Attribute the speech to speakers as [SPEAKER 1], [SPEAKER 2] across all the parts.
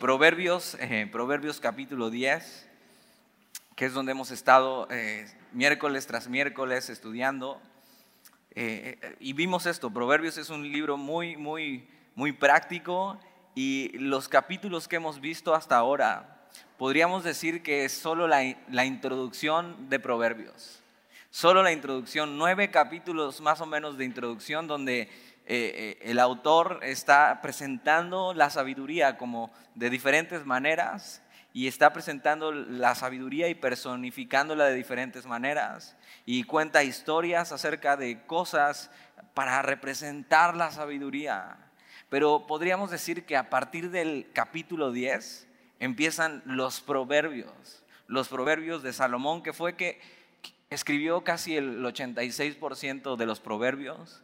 [SPEAKER 1] Proverbios, eh, Proverbios capítulo 10, que es donde hemos estado eh, miércoles tras miércoles estudiando. Eh, y vimos esto, Proverbios es un libro muy, muy, muy práctico y los capítulos que hemos visto hasta ahora, podríamos decir que es solo la, la introducción de Proverbios. Solo la introducción, nueve capítulos más o menos de introducción donde eh, eh, el autor está presentando la sabiduría como de diferentes maneras y está presentando la sabiduría y personificándola de diferentes maneras y cuenta historias acerca de cosas para representar la sabiduría. Pero podríamos decir que a partir del capítulo 10 empiezan los proverbios, los proverbios de Salomón, que fue que escribió casi el 86% de los proverbios.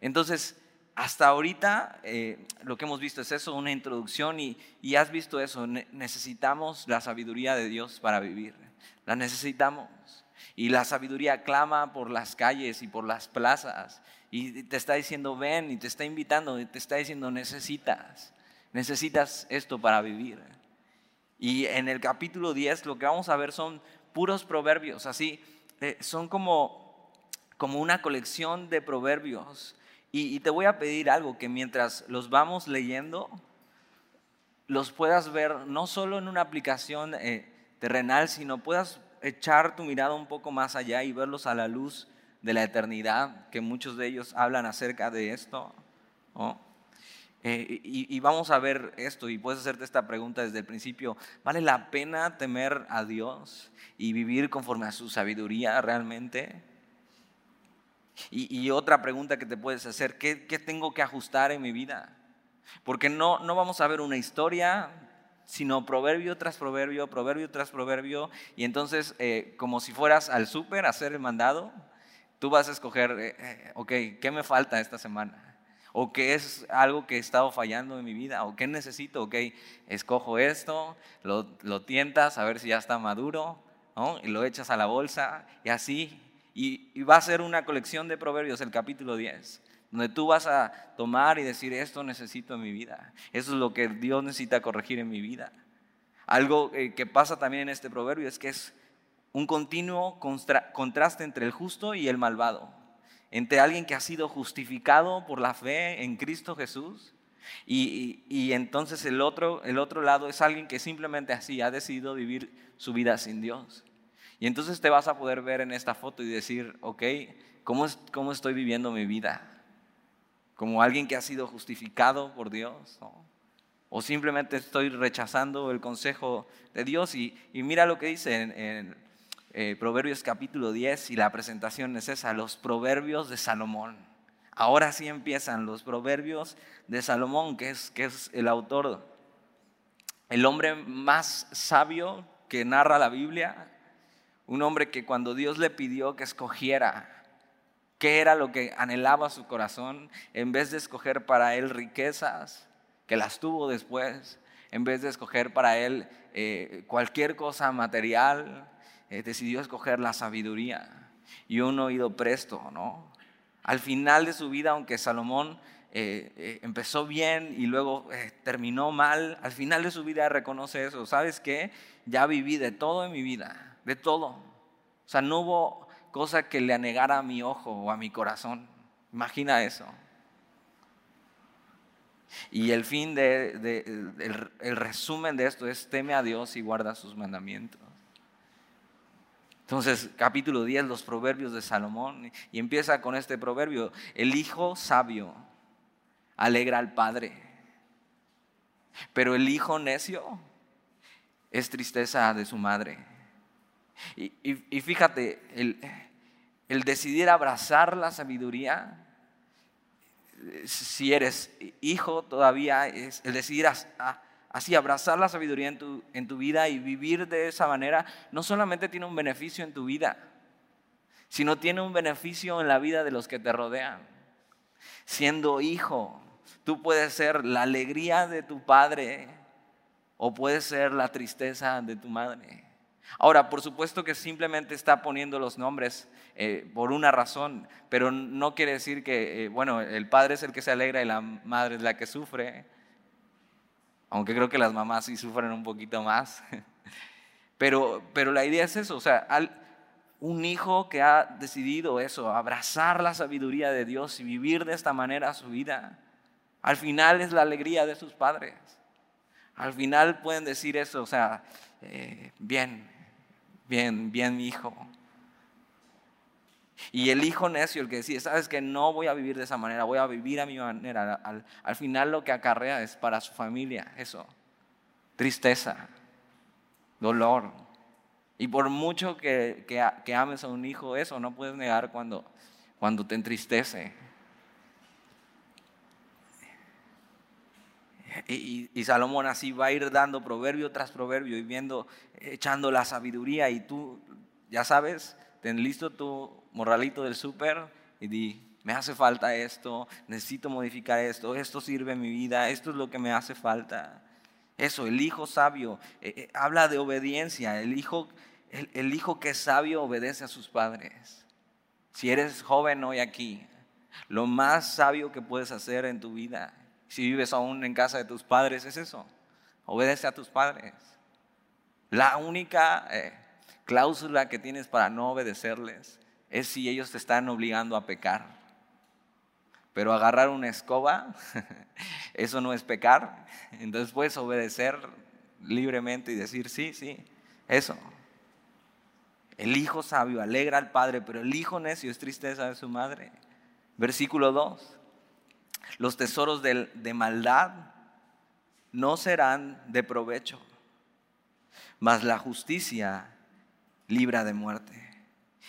[SPEAKER 1] Entonces, hasta ahorita eh, lo que hemos visto es eso, una introducción y, has visto eso, necesitamos la sabiduría de Dios para vivir, la necesitamos. Y la sabiduría clama por las calles y por las plazas y te está diciendo ven y te está invitando y te está diciendo necesitas, necesitas esto para vivir. Y en el capítulo 10 lo que vamos a ver son puros proverbios, así, eh, son como, como una colección de proverbios y, te voy a pedir algo, que mientras los vamos leyendo, los puedas ver no solo en una aplicación eh, terrenal, sino puedas echar tu mirada un poco más allá y verlos a la luz de la eternidad, que muchos de ellos hablan acerca de esto. Eh, y, y, vamos a ver esto y puedes hacerte esta pregunta desde el principio. ¿Vale la pena temer a Dios y vivir conforme a su sabiduría realmente? Y, otra pregunta que te puedes hacer, ¿qué, tengo que ajustar en mi vida? Porque no, no vamos a ver una historia, sino proverbio tras proverbio, proverbio tras proverbio, y entonces eh, como si fueras al súper a hacer el mandado, tú vas a escoger, eh, eh, ok, ¿qué me falta esta semana? o qué es algo que he estado fallando en mi vida, o qué necesito, ok, escojo esto, lo, lo tientas a ver si ya está maduro, ¿no? y lo echas a la bolsa, y así y, va a ser una colección de proverbios, el capítulo 10, donde tú vas a tomar y decir, esto necesito en mi vida. Eso es lo que Dios necesita corregir en mi vida. Algo eh, que pasa también en este proverbio es que es un continuo contraste entre el justo y el malvado, entre alguien que ha sido justificado por la fe en Cristo Jesús y, y, entonces el otro, el otro lado es alguien que simplemente así ha decidido vivir su vida sin Dios. Y entonces te vas a poder ver en esta foto y decir, ok, ¿cómo, cómo estoy viviendo mi vida? ¿Como alguien que ha sido justificado por Dios? ¿O simplemente estoy rechazando el consejo de Dios? Y, mira lo que dice en, eh, Proverbios capítulo 10 y la presentación es esa, los proverbios de Salomón. Ahora sí empiezan los proverbios de Salomón, que es, que es el autor, el hombre más sabio que narra la Biblia, un hombre que cuando Dios le pidió que escogiera qué era lo que anhelaba su corazón, en vez de escoger para él riquezas, que las tuvo después, en vez de escoger para él eh, cualquier cosa material, eh, decidió escoger la sabiduría y un oído presto, ¿no? Al final de su vida, aunque Salomón eh, empezó bien y luego terminó mal, al final de su vida reconoce eso. ¿Sabes qué? Ya viví de todo en mi vida de todo. O sea, no hubo cosa que le anegara a mi ojo o a mi corazón. Imagina eso. Y el fin de, el, resumen de esto es teme a Dios y guarda sus mandamientos. Entonces, capítulo 10, los proverbios de Salomón, y empieza con este proverbio, el hijo sabio alegra al padre, pero el hijo necio es tristeza de su madre. Y, fíjate, el, decidir abrazar la sabiduría, si eres hijo todavía, es el decidir así abrazar la sabiduría en tu, en tu vida y vivir de esa manera, no solamente tiene un beneficio en tu vida, sino tiene un beneficio en la vida de los que te rodean. Siendo hijo, tú puedes ser la alegría de tu padre o puedes ser la tristeza de tu madre. Ahora, por supuesto que simplemente está poniendo los nombres eh, por una razón, pero no quiere decir que, eh, bueno, el padre es el que se alegra y la madre es la que sufre. Aunque creo que las mamás sí sufren un poquito más. Pero, pero la idea es eso, o sea, un hijo que ha decidido eso, abrazar la sabiduría de Dios y vivir de esta manera su vida, al final es la alegría de sus padres. Al final pueden decir eso, o sea, eh, bien, bien, bien hijo. Y el hijo necio, el que decide, sabes que no voy a vivir de esa manera, voy a vivir a mi manera, al, final lo que acarrea es para su familia, eso, tristeza, dolor. Y por mucho que, que, ames a un hijo, eso no puedes negar cuando, cuando te entristece. Y, y, Salomón así va a ir dando proverbio tras proverbio y viendo, echando la sabiduría y tú, ya sabes, ten listo tu morralito del súper y di, me hace falta esto, necesito modificar esto, esto sirve en mi vida, esto es lo que me hace falta. Eso, el hijo sabio, eh, eh, habla de obediencia, el hijo, el hijo que es sabio obedece a sus padres. Si eres joven hoy aquí, lo más sabio que puedes hacer en tu vida, si vives aún en casa de tus padres, es eso, obedece a tus padres. La única eh, cláusula que tienes para no obedecerles es si ellos te están obligando a pecar. Pero agarrar una escoba, eso no es pecar. Entonces puedes obedecer libremente y decir, sí, sí, eso. El hijo sabio alegra al padre, pero el hijo necio es tristeza de su madre. Versículo 2. Los tesoros de, maldad no serán de provecho, mas la justicia libra de muerte.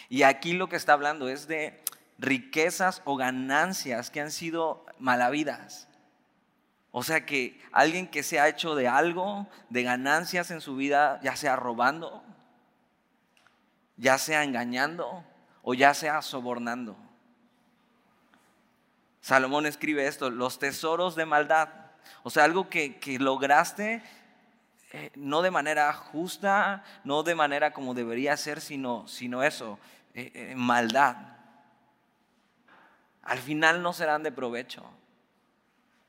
[SPEAKER 1] Y aquí lo que está hablando es de riquezas o ganancias que han sido malavidas. O sea que alguien que se ha hecho de algo, de ganancias en su vida, ya sea robando, ya sea engañando o ya sea sobornando. Salomón escribe esto, los tesoros de maldad. O sea, algo que, lograste eh, no de manera justa, no de manera como debería ser, sino, sino eso, eh, eh, maldad, al final no serán de provecho.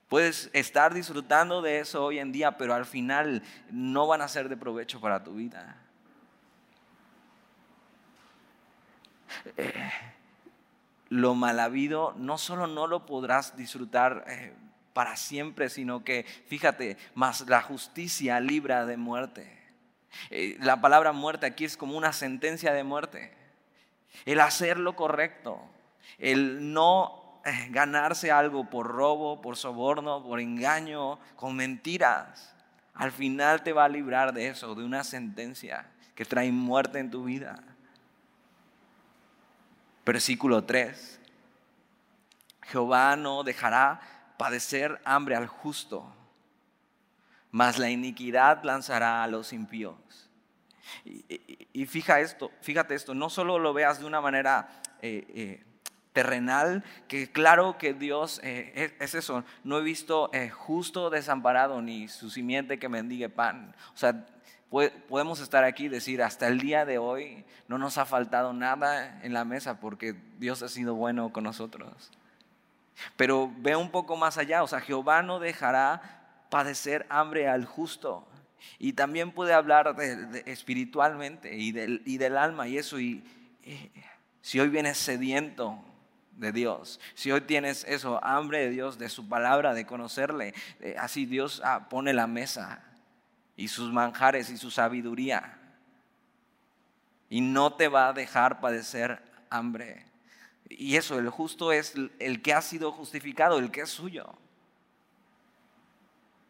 [SPEAKER 1] Puedes estar disfrutando de eso hoy en día, pero al final no van a ser de provecho para tu vida. Eh, lo mal habido no solo no lo podrás disfrutar para siempre, sino que, fíjate, más la justicia libra de muerte. la palabra muerte aquí es como una sentencia de muerte el hacer lo correcto, el no eh, ganarse algo por robo, por soborno, por engaño, con mentiras, al final te va a librar de eso, de una sentencia que trae muerte en tu vida. Versículo 3. Jehová no dejará padecer hambre al justo, mas la iniquidad lanzará a los impíos. Y, fija esto, fíjate esto, no solo lo veas de una manera eh, eh, terrenal, que claro que Dios eh, es, eso, no he visto justo desamparado ni su simiente que mendigue pan. O sea, podemos estar aquí y decir, hasta el día de hoy no nos ha faltado nada en la mesa porque Dios ha sido bueno con nosotros. Pero ve un poco más allá, o sea, Jehová no dejará padecer hambre al justo. Y también puede hablar de, espiritualmente y del, y del, alma y eso. Y, si hoy vienes sediento de Dios, si hoy tienes eso, hambre de Dios, de su palabra, de conocerle, así Dios ah, pone la mesa y sus manjares y su sabiduría. Y no te va a dejar padecer hambre. Y eso, el justo es el que ha sido justificado, el que es suyo.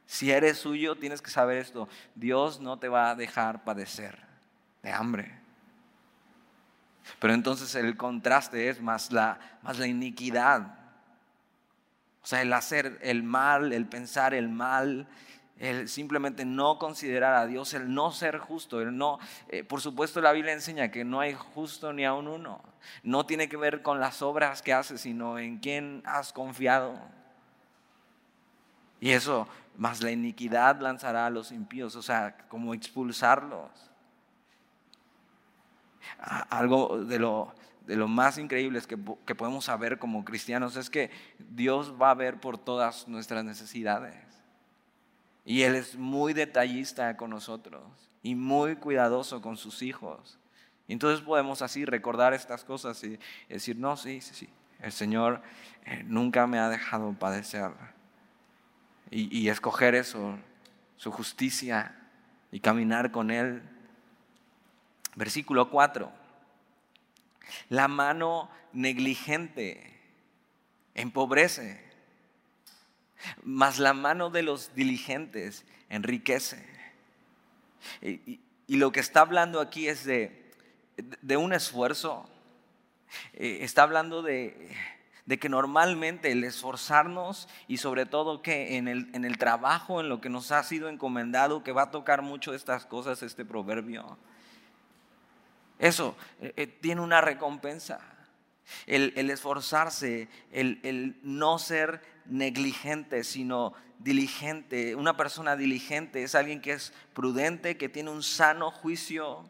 [SPEAKER 1] Si eres suyo, tienes que saber esto. Dios no te va a dejar padecer de hambre. Pero entonces el contraste es más la, más la iniquidad. O sea, el hacer el mal, el pensar el mal, el simplemente no considerar a Dios, el no ser justo, el no, eh, por supuesto la Biblia enseña que no hay justo ni aun uno. No tiene que ver con las obras que haces, sino en quién has confiado. Y eso más la iniquidad lanzará a los impíos, o sea, como expulsarlos. Algo de lo, de lo más increíble que, que podemos saber como cristianos es que Dios va a ver por todas nuestras necesidades. Y Él es muy detallista con nosotros y muy cuidadoso con sus hijos. Y entonces podemos así recordar estas cosas y decir, no, sí, sí, sí, el Señor eh, nunca me ha dejado padecer. Y, y escoger eso, su justicia y caminar con Él. Versículo 4. La mano negligente empobrece, mas la mano de los diligentes enriquece. Y, lo que está hablando aquí es de, de un esfuerzo, eh, está hablando de, de, que normalmente el esforzarnos y sobre todo que en el, en el trabajo, en lo que nos ha sido encomendado, que va a tocar mucho estas cosas, este proverbio, eso eh, eh, tiene una recompensa. El, esforzarse, el, no ser negligente, sino diligente. Una persona diligente es alguien que es prudente, que tiene un sano juicio,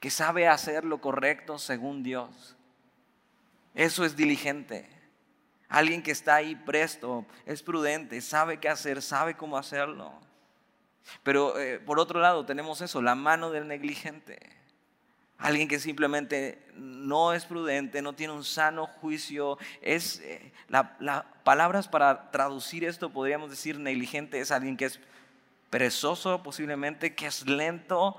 [SPEAKER 1] que sabe hacer lo correcto según Dios. Eso es diligente. Alguien que está ahí presto, es prudente, sabe qué hacer, sabe cómo hacerlo. Pero eh, por otro lado tenemos eso, la mano del negligente. Alguien que simplemente no es prudente, no tiene un sano juicio. Es, eh, la, palabras para traducir esto, podríamos decir negligente, es alguien que es perezoso posiblemente, que es lento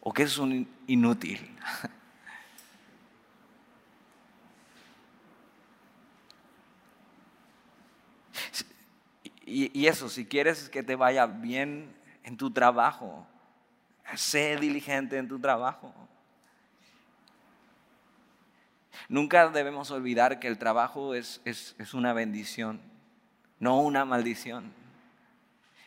[SPEAKER 1] o que es un inútil. y eso, si quieres que te vaya bien en tu trabajo, Sé diligente en tu trabajo. Nunca debemos olvidar que el trabajo es, una bendición, no una maldición.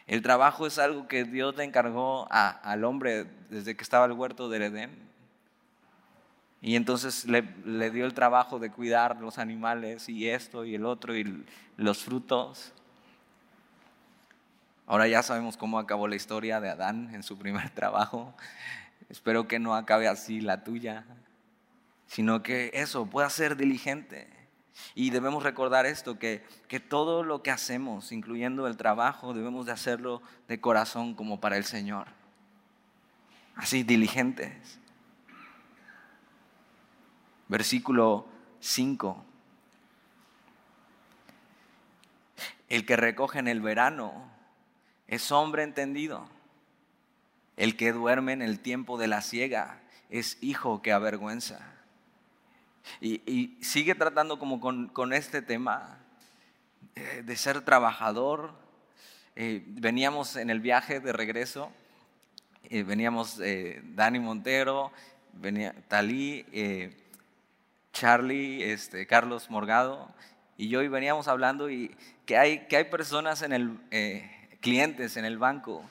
[SPEAKER 1] El trabajo es algo que Dios le encargó al hombre desde que estaba el huerto del Edén. Y entonces le, le, dio el trabajo de cuidar los animales y esto y el otro y los frutos. Ahora ya sabemos cómo acabó la historia de Adán en su primer trabajo. Espero que no acabe así la tuya, sino que eso pueda ser diligente. Y debemos recordar esto, que, que todo lo que hacemos, incluyendo el trabajo, debemos de hacerlo de corazón como para el Señor. Así, diligentes. Versículo 5. El que recoge en el verano es hombre entendido. El que duerme en el tiempo de la ciega es hijo que avergüenza. Y, sigue tratando como con, este tema eh, de ser trabajador. Eh, veníamos en el viaje de regreso, eh, veníamos Dani Montero, Talí, Charlie, este, Carlos Morgado y yo y veníamos hablando y que hay, que hay personas en el clientes en el banco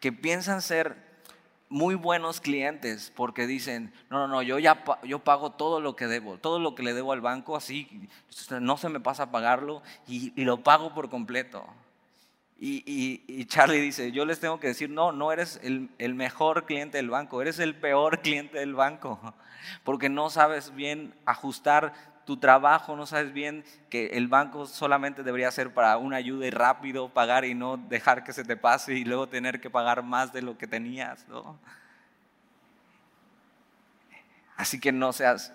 [SPEAKER 1] que piensan ser muy buenos clientes porque dicen, no, no, no, yo ya yo pago todo lo que debo, todo lo que le debo al banco, así no se me pasa pagarlo y, lo pago por completo. Y, Charlie dice, yo les tengo que decir, no, no eres el, el mejor cliente del banco, eres el peor cliente del banco, porque no sabes bien ajustar tu trabajo, no sabes bien que el banco solamente debería ser para una ayuda y rápido pagar y no dejar que se te pase y luego tener que pagar más de lo que tenías, Así que no seas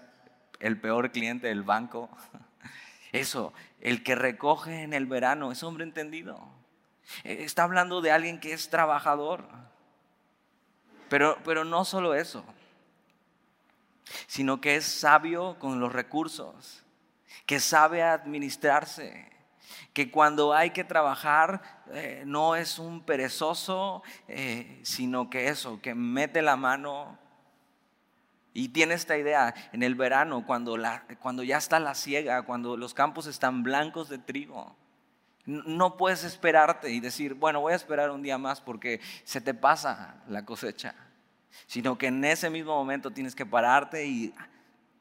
[SPEAKER 1] el peor cliente del banco. Eso, el que recoge en el verano es hombre entendido. Está hablando de alguien que es trabajador. Pero, pero no solo eso sino que es sabio con los recursos, que sabe administrarse, que cuando hay que trabajar eh, no es un perezoso, eh, sino que eso, que mete la mano y tiene esta idea en el verano, cuando, cuando ya está la siega, cuando los campos están blancos de trigo. No puedes esperarte y decir, bueno, voy a esperar un día más porque se te pasa la cosecha sino que en ese mismo momento tienes que pararte y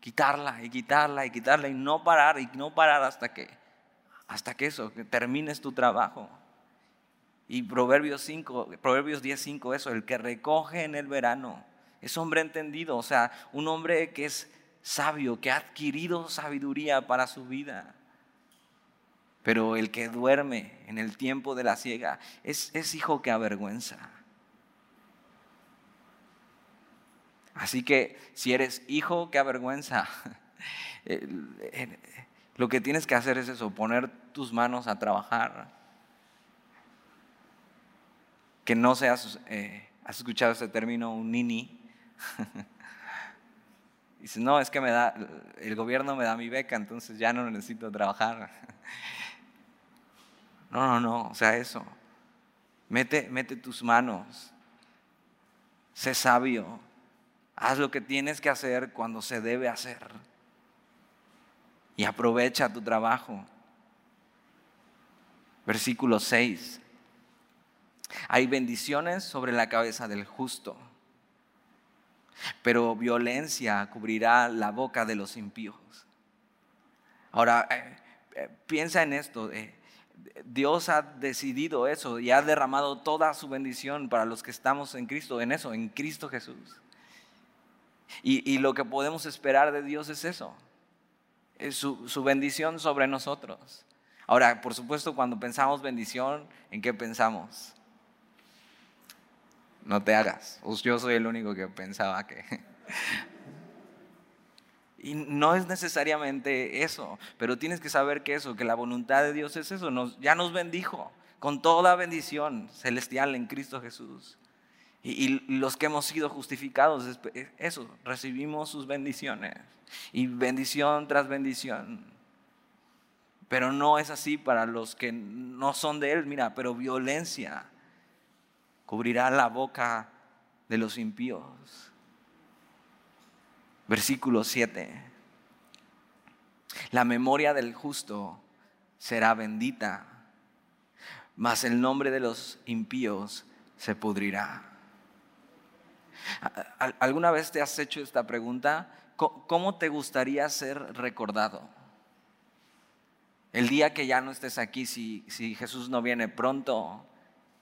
[SPEAKER 1] quitarla y quitarla y quitarla y no parar y no parar hasta que hasta que eso, que termines tu trabajo. Y Proverbios 5, Proverbios 10:5 eso, el que recoge en el verano es hombre entendido, o sea, un hombre que es sabio, que ha adquirido sabiduría para su vida. Pero el que duerme en el tiempo de la ciega es, es hijo que avergüenza. Así que si eres hijo que avergüenza, lo que tienes que hacer es eso, poner tus manos a trabajar. Que no seas, eh, has escuchado ese término, un nini. Dice, no, es que me da, el gobierno me da mi beca, entonces ya no necesito trabajar. No, no, no, o sea, eso. Mete, mete tus manos. Sé sabio. Haz lo que tienes que hacer cuando se debe hacer. Y aprovecha tu trabajo. Versículo 6. Hay bendiciones sobre la cabeza del justo pero violencia cubrirá la boca de los impíos. Ahora, eh, eh, piensa en esto. Eh, Dios ha decidido eso y ha derramado toda su bendición para los que estamos en Cristo, en eso, en Cristo Jesús. Y, lo que podemos esperar de Dios es eso, es su, bendición sobre nosotros. Ahora, por supuesto, cuando pensamos bendición, ¿en qué pensamos? no te hagas. Yo soy el único que pensaba que... Y no es necesariamente eso, pero tienes que saber que eso, que la voluntad de Dios es eso, ya nos bendijo con toda bendición celestial en Cristo Jesús. Y, los que hemos sido justificados, eso, recibimos sus bendiciones. Y bendición tras bendición. Pero no es así para los que no son de Él, mira, pero violencia cubrirá la boca de los impíos. Versículo 7. La memoria del justo será bendita, mas el nombre de los impíos se pudrirá. ¿Alguna vez te has hecho esta pregunta? ¿Cómo te gustaría ser recordado? El día que ya no estés aquí, si, si Jesús no viene pronto,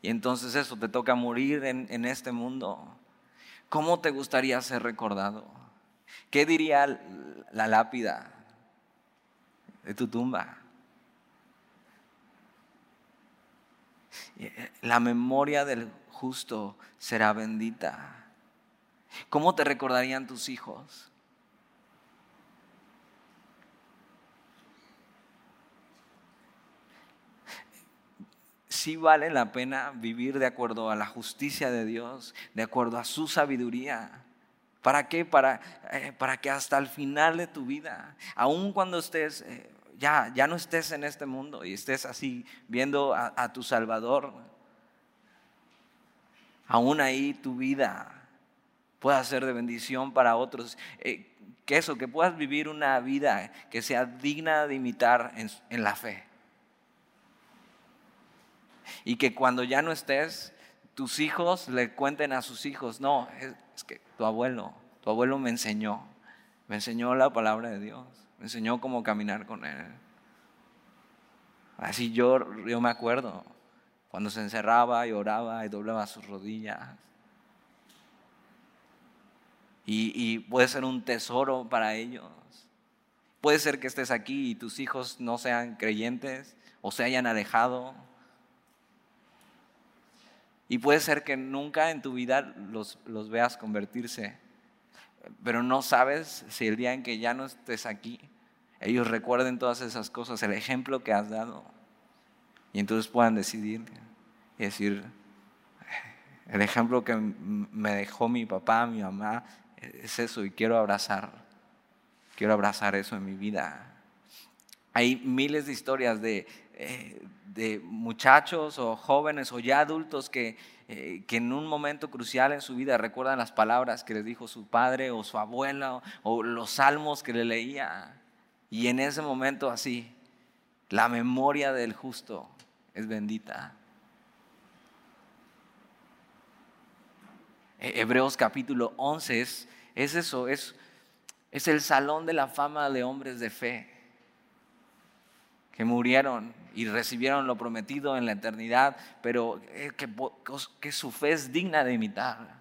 [SPEAKER 1] y entonces eso, te toca morir en, este mundo. ¿Cómo te gustaría ser recordado? ¿Qué diría la lápida de tu tumba? La memoria del justo será bendita. ¿Cómo te recordarían tus hijos? sí vale la pena vivir de acuerdo a la justicia de Dios, de acuerdo a su sabiduría. ¿Para qué? Para, eh, para que hasta el final de tu vida, aun cuando estés, eh, ya, ya no estés en este mundo y estés así viendo a, tu Salvador, aún ahí tu vida pueda ser de bendición para otros. Eh, que eso, que puedas vivir una vida que sea digna de imitar en la fe y que cuando ya no estés, tus hijos le cuenten a sus hijos, no, es, que tu abuelo, tu abuelo me enseñó, me enseñó la palabra de Dios, me enseñó cómo caminar con Él. Así yo, yo me acuerdo, cuando se encerraba y oraba y doblaba sus rodillas. Y, puede ser un tesoro para ellos. Puede ser que estés aquí y tus hijos no sean creyentes o se hayan alejado y puede ser que nunca en tu vida los, los veas convertirse, pero no sabes si el día en que ya no estés aquí, ellos recuerden todas esas cosas, el ejemplo que has dado, y entonces puedan decidir y decir, el ejemplo que me dejó mi papá, mi mamá, es eso y quiero abrazar, quiero abrazar eso en mi vida. Hay miles de historias de, eh, de muchachos o jóvenes o ya adultos que, eh, que en un momento crucial en su vida recuerdan las palabras que les dijo su padre o su abuela o, los salmos que le leía. Y en ese momento así, la memoria del justo es bendita. Hebreos capítulo 11 es, es eso, es, es el salón de la fama de hombres de fe que murieron y recibieron lo prometido en la eternidad, pero eh, que, que su fe es digna de imitar.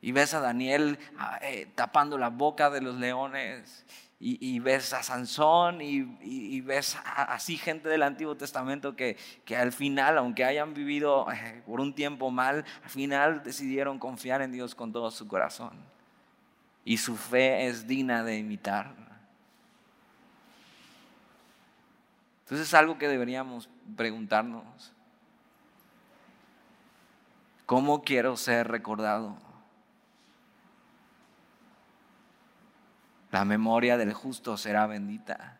[SPEAKER 1] Y ves a Daniel ah, eh, tapando la boca de los leones y, ves a Sansón y, ves así gente del Antiguo Testamento que, que al final, aunque hayan vivido eh, por un tiempo mal, al final decidieron confiar en Dios con todo su corazón. Y su fe es digna de imitar. Entonces es algo que deberíamos preguntarnos. ¿Cómo quiero ser recordado? La memoria del justo será bendita,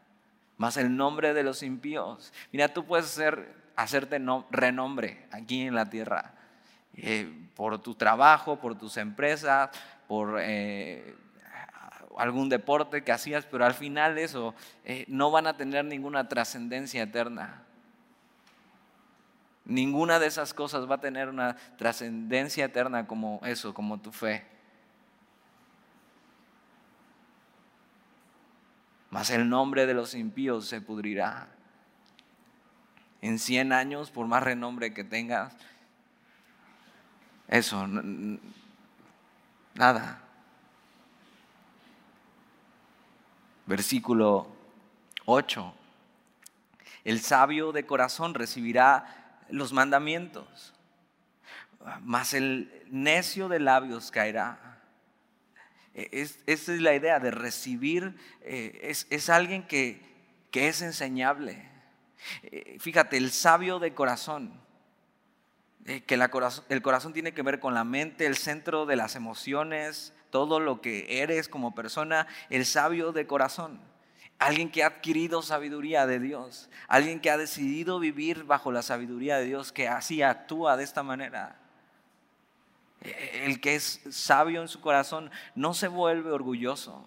[SPEAKER 1] más el nombre de los impíos. Mira, tú puedes hacerte renombre aquí en la tierra eh, por tu trabajo, por tus empresas, por eh, algún deporte que hacías, pero al final eso eh, no van a tener ninguna trascendencia eterna. Ninguna de esas cosas va a tener una trascendencia eterna como eso, como tu fe. Mas el nombre de los impíos se pudrirá. En 100 años, por más renombre que tengas, eso, nada. Versículo 8. El sabio de corazón recibirá los mandamientos, mas el necio de labios caerá. E, es, esa es la idea de recibir, eh, es, alguien que, es enseñable. Eh, fíjate, el sabio de corazón, eh, que el corazón tiene que ver con la mente, el centro de las emociones, todo lo que eres como persona, el sabio de corazón. Alguien que ha adquirido sabiduría de Dios, alguien que ha decidido vivir bajo la sabiduría de Dios, que así actúa de esta manera. El que es sabio en su corazón no se vuelve orgulloso,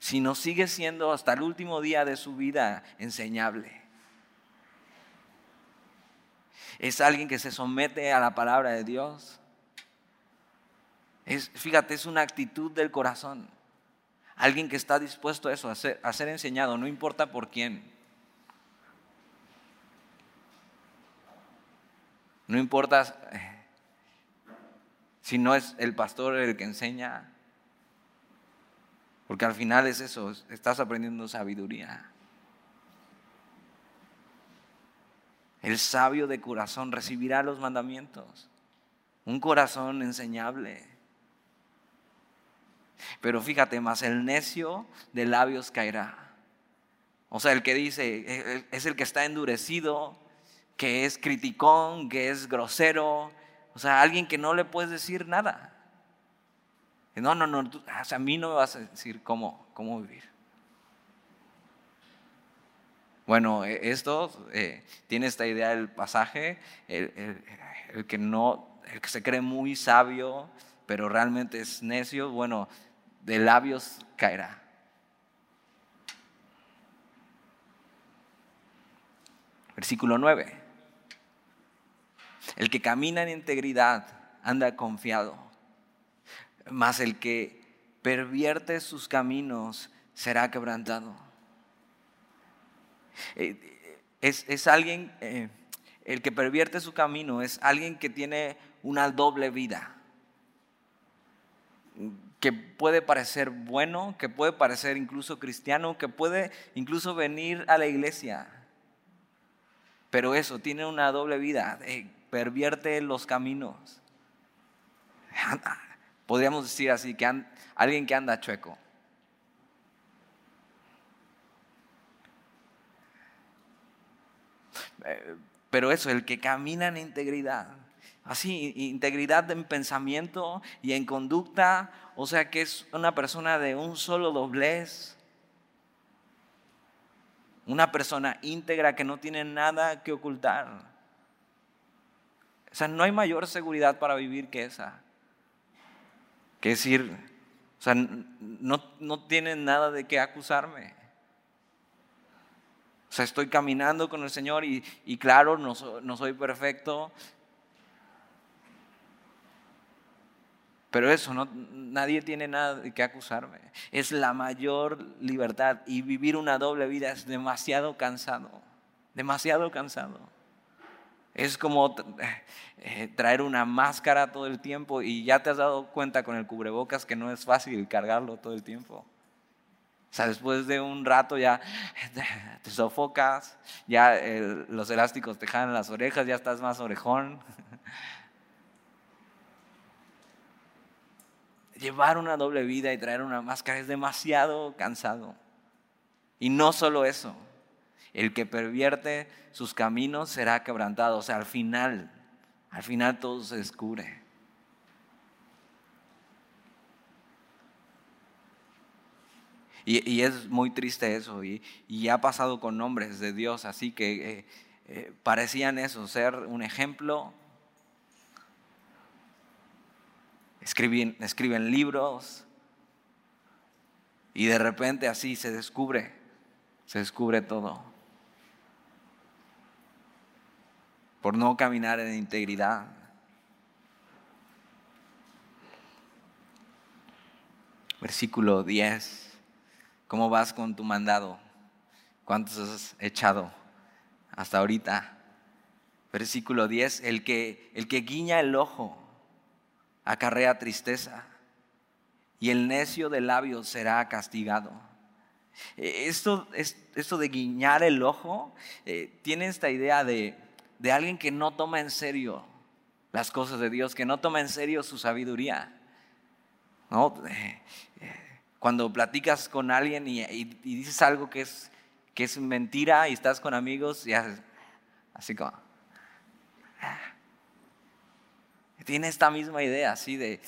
[SPEAKER 1] sino sigue siendo hasta el último día de su vida enseñable. Es alguien que se somete a la palabra de Dios. Es, fíjate, es una actitud del corazón. Alguien que está dispuesto a eso, a ser, a ser enseñado, no importa por quién. No importa eh, si no es el pastor el que enseña. Porque al final es eso, estás aprendiendo sabiduría. El sabio de corazón recibirá los mandamientos. Un corazón enseñable. Pero fíjate, más el necio de labios caerá. O sea, el que dice, es el que está endurecido, que es criticón, que es grosero, o sea, alguien que no le puedes decir nada. No, no, no, a mí no me vas a decir cómo, cómo vivir. Bueno, e, esto eh, tiene esta idea del pasaje, el, que no, el que se cree muy sabio, pero realmente es necio, bueno, de labios caerá. Versículo 9. El que camina en integridad anda confiado, mas el que pervierte sus caminos será quebrantado. Eh, es, alguien, eh, el que pervierte su camino es alguien que tiene una doble vida, que puede parecer bueno, que puede parecer incluso cristiano, que puede incluso venir a la iglesia, pero eso, tiene una doble vida. Eh, pervierte los caminos. Podríamos decir así, que alguien que anda chueco. Eh, pero eso, el que camina en integridad, así, integridad en pensamiento y en conducta, o sea que es una persona de un solo doblez, una persona íntegra que no tiene nada que ocultar. O sea, no hay mayor seguridad para vivir que esa. Que decir, o sea, no, no tienen nada de qué acusarme. O sea, estoy caminando con el Señor y, claro, no, no soy perfecto. Pero eso, no, nadie tiene nada de qué acusarme. Es la mayor libertad y vivir una doble vida es demasiado cansado, demasiado cansado. Es como eh, traer una máscara todo el tiempo y ya te has dado cuenta con el cubrebocas que no es fácil cargarlo todo el tiempo. O sea, después de un rato ya te sofocas, ya los elásticos te jalan las orejas, ya estás más orejón. Llevar una doble vida y traer una máscara es demasiado cansado. Y no solo eso, el que pervierte sus caminos será quebrantado. O sea, al final, al final todo se descubre. Y, es muy triste eso. Y, ha pasado con nombres de Dios, así que eh, eh, parecían eso, ser un ejemplo. Escriben, escriben libros y de repente así se descubre, se descubre todo. Por no caminar en integridad. Versículo 10. ¿Cómo vas con tu mandado? ¿Cuántos has echado hasta ahorita? Versículo 10, el que, el que guiña el ojo acarrea tristeza y el necio de labios será castigado. E, esto, esto de guiñar el ojo eh, tiene esta idea de, de alguien que no toma en serio las cosas de Dios, que no toma en serio su sabiduría. ¿no? Eh, cuando platicas con alguien y, dices algo que es, que es mentira y estás con amigos y así como... Ah". Tiene esta misma idea, así de,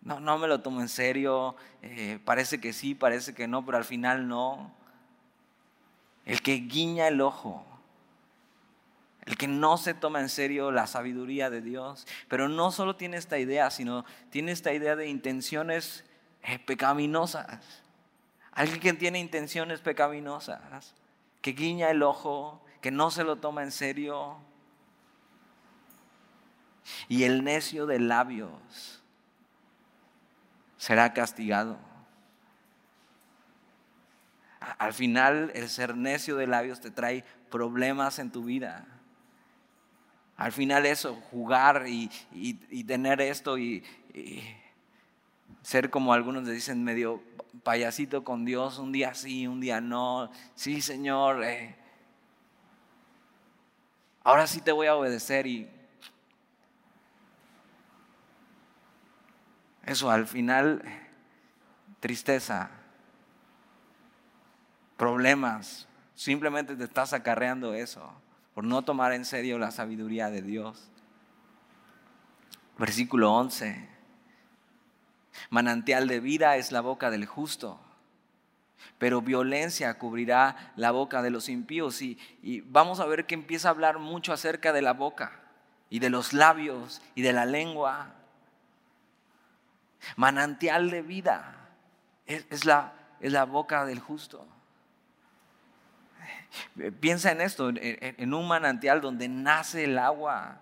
[SPEAKER 1] no, no me lo tomo en serio, eh, parece que sí, parece que no, pero al final no. El que guiña el ojo, el que no se toma en serio la sabiduría de Dios, pero no solo tiene esta idea, sino tiene esta idea de intenciones eh, pecaminosas. Alguien que tiene intenciones pecaminosas, que guiña el ojo, que no se lo toma en serio. Y el necio de labios será castigado. Al final, el ser necio de labios te trae problemas en tu vida. Al final eso, jugar y, tener esto y ser como algunos le dicen medio payasito con Dios, un día sí, un día no. Sí, Señor, eh, ahora sí te voy a obedecer y eso al final, tristeza, problemas, simplemente te estás acarreando eso por no tomar en serio la sabiduría de Dios. Versículo 11. Manantial de vida es la boca del justo, pero violencia cubrirá la boca de los impíos. Y, vamos a ver que empieza a hablar mucho acerca de la boca y de los labios y de la lengua. Manantial de vida es, la, es la boca del justo. Piensa en esto, en, un manantial donde nace el agua.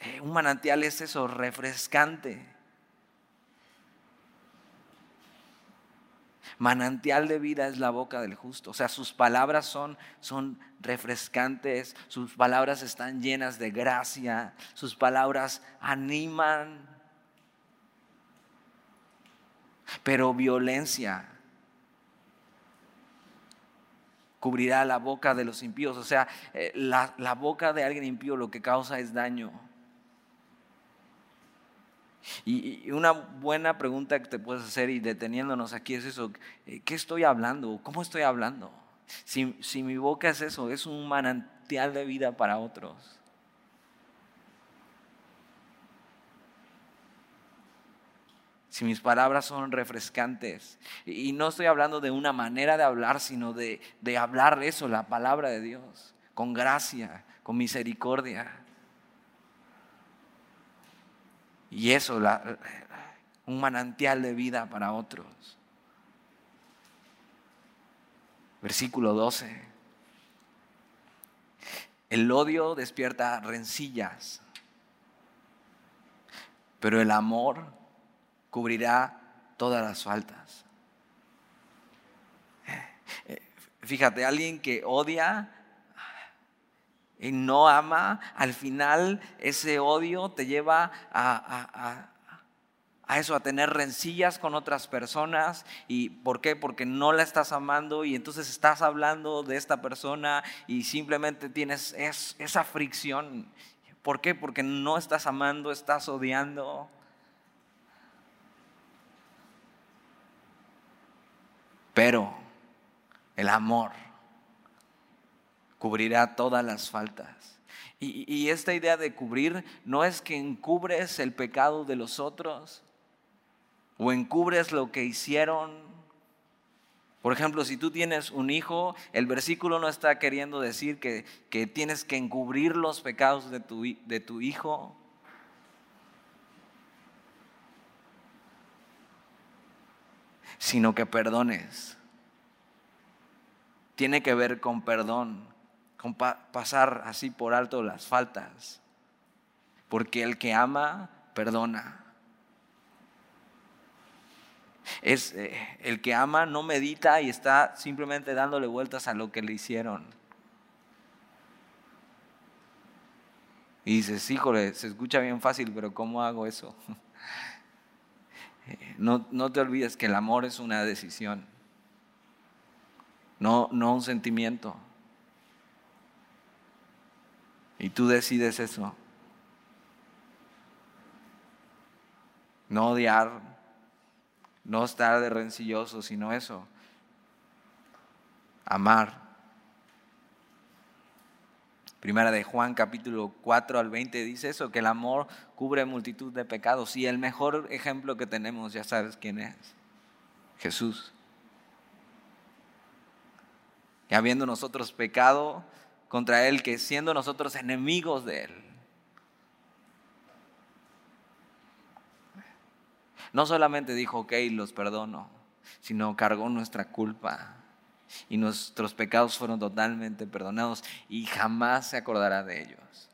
[SPEAKER 1] Eh, un manantial es eso, refrescante. Manantial de vida es la boca del justo. O sea, sus palabras son, son refrescantes, sus palabras están llenas de gracia, sus palabras animan. Pero violencia cubrirá la boca de los impíos. O sea, eh, la, la boca de alguien impío lo que causa es daño. Y, una buena pregunta que te puedes hacer y deteniéndonos aquí es eso, eh, ¿qué estoy hablando? ¿Cómo estoy hablando? Si, si mi boca es eso, es un manantial de vida para otros. Si mis palabras son refrescantes. Y no estoy hablando de una manera de hablar, sino de, de, hablar eso, la palabra de Dios, con gracia, con misericordia. Y eso, un manantial de vida para otros. Versículo 12. El odio despierta rencillas, pero el amor cubrirá todas las faltas. Eh, eh, fíjate, alguien que odia y no ama, al final ese odio te lleva a, a eso, a tener rencillas con otras personas. ¿Y por qué? Porque no la estás amando y entonces estás hablando de esta persona y simplemente tienes esa fricción. ¿Por qué? Porque no estás amando, estás odiando. Pero el amor cubrirá todas las faltas. Y, esta idea de cubrir no es que encubres el pecado de los otros o encubres lo que hicieron. Por ejemplo, si tú tienes un hijo, el versículo no está queriendo decir que, que tienes que encubrir los pecados de tu, de tu hijo. Sino que perdones. Tiene que ver con perdón, con pasar así por alto las faltas, porque el que ama, perdona. Es eh, el que ama no medita y está simplemente dándole vueltas a lo que le hicieron. Y dices, híjole, se escucha bien fácil, pero ¿cómo hago eso? No, no te olvides que el amor es una decisión, no, no un sentimiento. Y tú decides eso. No odiar, no estar de rencilloso, sino eso. Amar. Primera de Juan capítulo 4 al 20 dice eso, que el amor cubre multitud de pecados. Y el mejor ejemplo que tenemos, ya sabes quién es, Jesús. Que habiendo nosotros pecado contra Él, que siendo nosotros enemigos de Él, no solamente dijo, ok, los perdono, sino cargó nuestra culpa y nuestros pecados fueron totalmente perdonados y jamás se acordará de ellos.